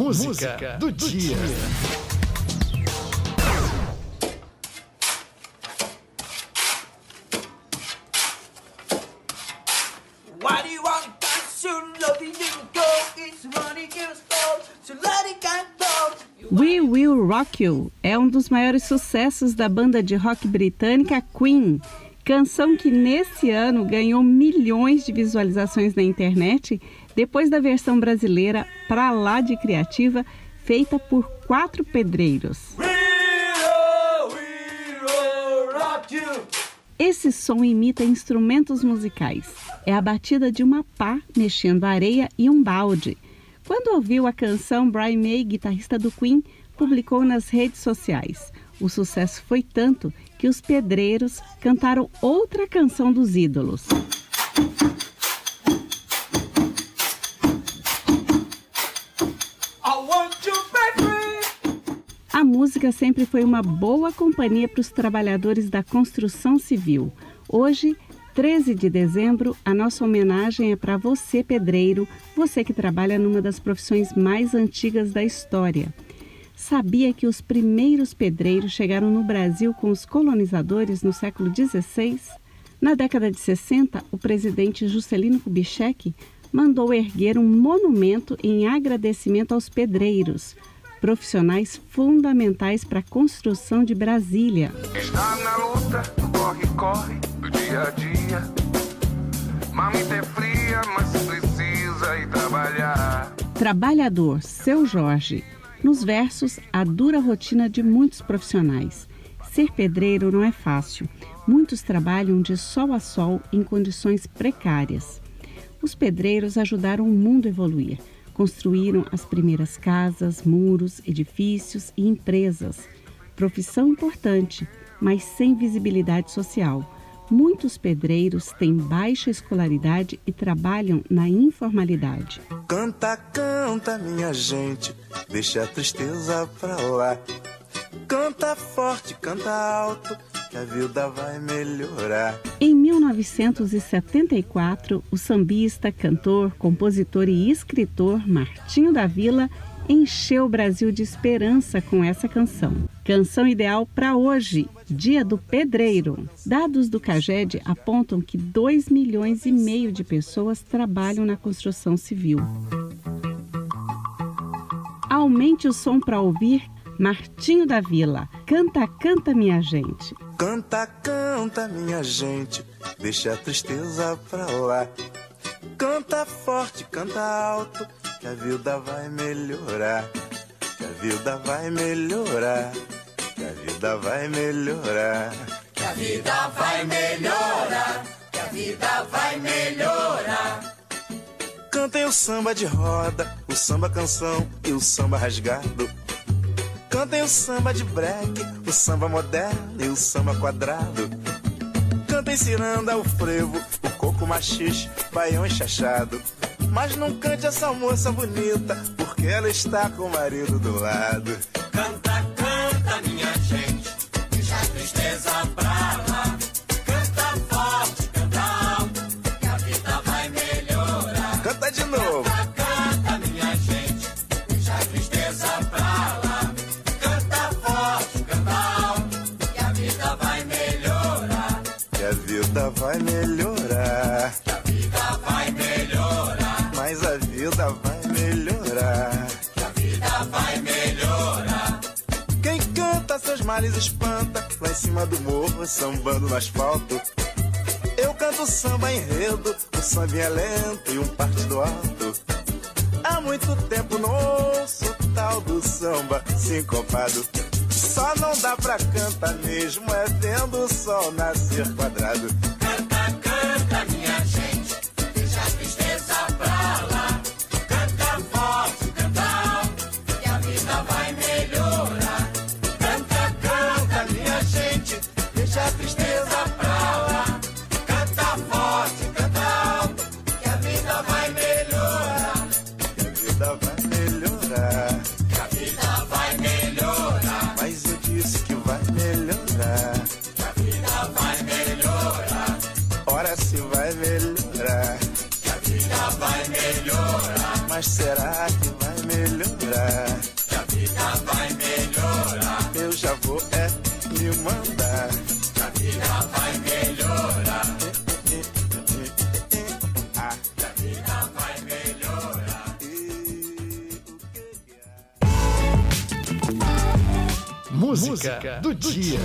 música do dia. Why do let it go. We Will Rock You é um dos maiores sucessos da banda de rock britânica Queen. Canção que nesse ano ganhou milhões de visualizações na internet depois da versão brasileira pra lá de criativa feita por quatro pedreiros. Esse som imita instrumentos musicais. É a batida de uma pá mexendo areia e um balde. Quando ouviu a canção, Brian May, guitarrista do Queen, publicou nas redes sociais. O sucesso foi tanto que os pedreiros cantaram outra canção dos ídolos. A música sempre foi uma boa companhia para os trabalhadores da construção civil. Hoje, 13 de dezembro, a nossa homenagem é para você, pedreiro, você que trabalha numa das profissões mais antigas da história. Sabia que os primeiros pedreiros chegaram no Brasil com os colonizadores no século XVI? Na década de 60, o presidente Juscelino Kubitschek mandou erguer um monumento em agradecimento aos pedreiros, profissionais fundamentais para a construção de Brasília. Está na luta, corre, corre, do dia a dia. Mamita é fria, mas precisa ir trabalhar. Trabalhador, seu Jorge. Nos versos, a dura rotina de muitos profissionais. Ser pedreiro não é fácil. Muitos trabalham de sol a sol em condições precárias. Os pedreiros ajudaram o mundo a evoluir. Construíram as primeiras casas, muros, edifícios e empresas. Profissão importante, mas sem visibilidade social. Muitos pedreiros têm baixa escolaridade e trabalham na informalidade. Canta, canta, minha gente, deixa a tristeza pra lá. Canta forte, canta alto, que a vida vai melhorar. Em 1974, o sambista, cantor, compositor e escritor Martinho da Vila encheu o Brasil de esperança com essa canção. Canção ideal para hoje, Dia do Pedreiro. Dados do CAGED apontam que 2 milhões e meio de pessoas trabalham na construção civil. Aumente o som para ouvir Martinho da Vila. Canta, canta, minha gente. Canta, canta, minha gente, deixa a tristeza pra lá. Canta forte, canta alto, que a vida vai melhorar. Que a vida vai melhorar. Que a vida vai melhorar. Que a vida vai melhorar. Que a vida vai melhorar. Cantem o samba de roda, o samba canção e o samba rasgado. Cantem o samba de break, o samba moderno e o samba quadrado. Cantem ciranda, o frevo, o coco machixe, baião enxachado. Mas não cante essa moça bonita, porque ela está com o marido do lado. Canta, a vida vai melhorar. Que a vida vai melhorar. Mas a vida vai melhorar. Que a vida vai melhorar. Quem canta seus males espanta, lá em cima do morro, sambando no asfalto. Eu canto samba enredo, um sambinha lento e um partido alto. Há muito tempo não ouço o tal do samba sincopado. Só não dá pra cantar mesmo, é vendo o sol nascer quadrado. Se vai melhorar. Que a vida vai melhorar. Mas será que vai melhorar. Que a vida vai melhorar. Eu já vou é me mandar. Que a vida vai melhorar. Que a vida vai melhorar. o que? Música do dia.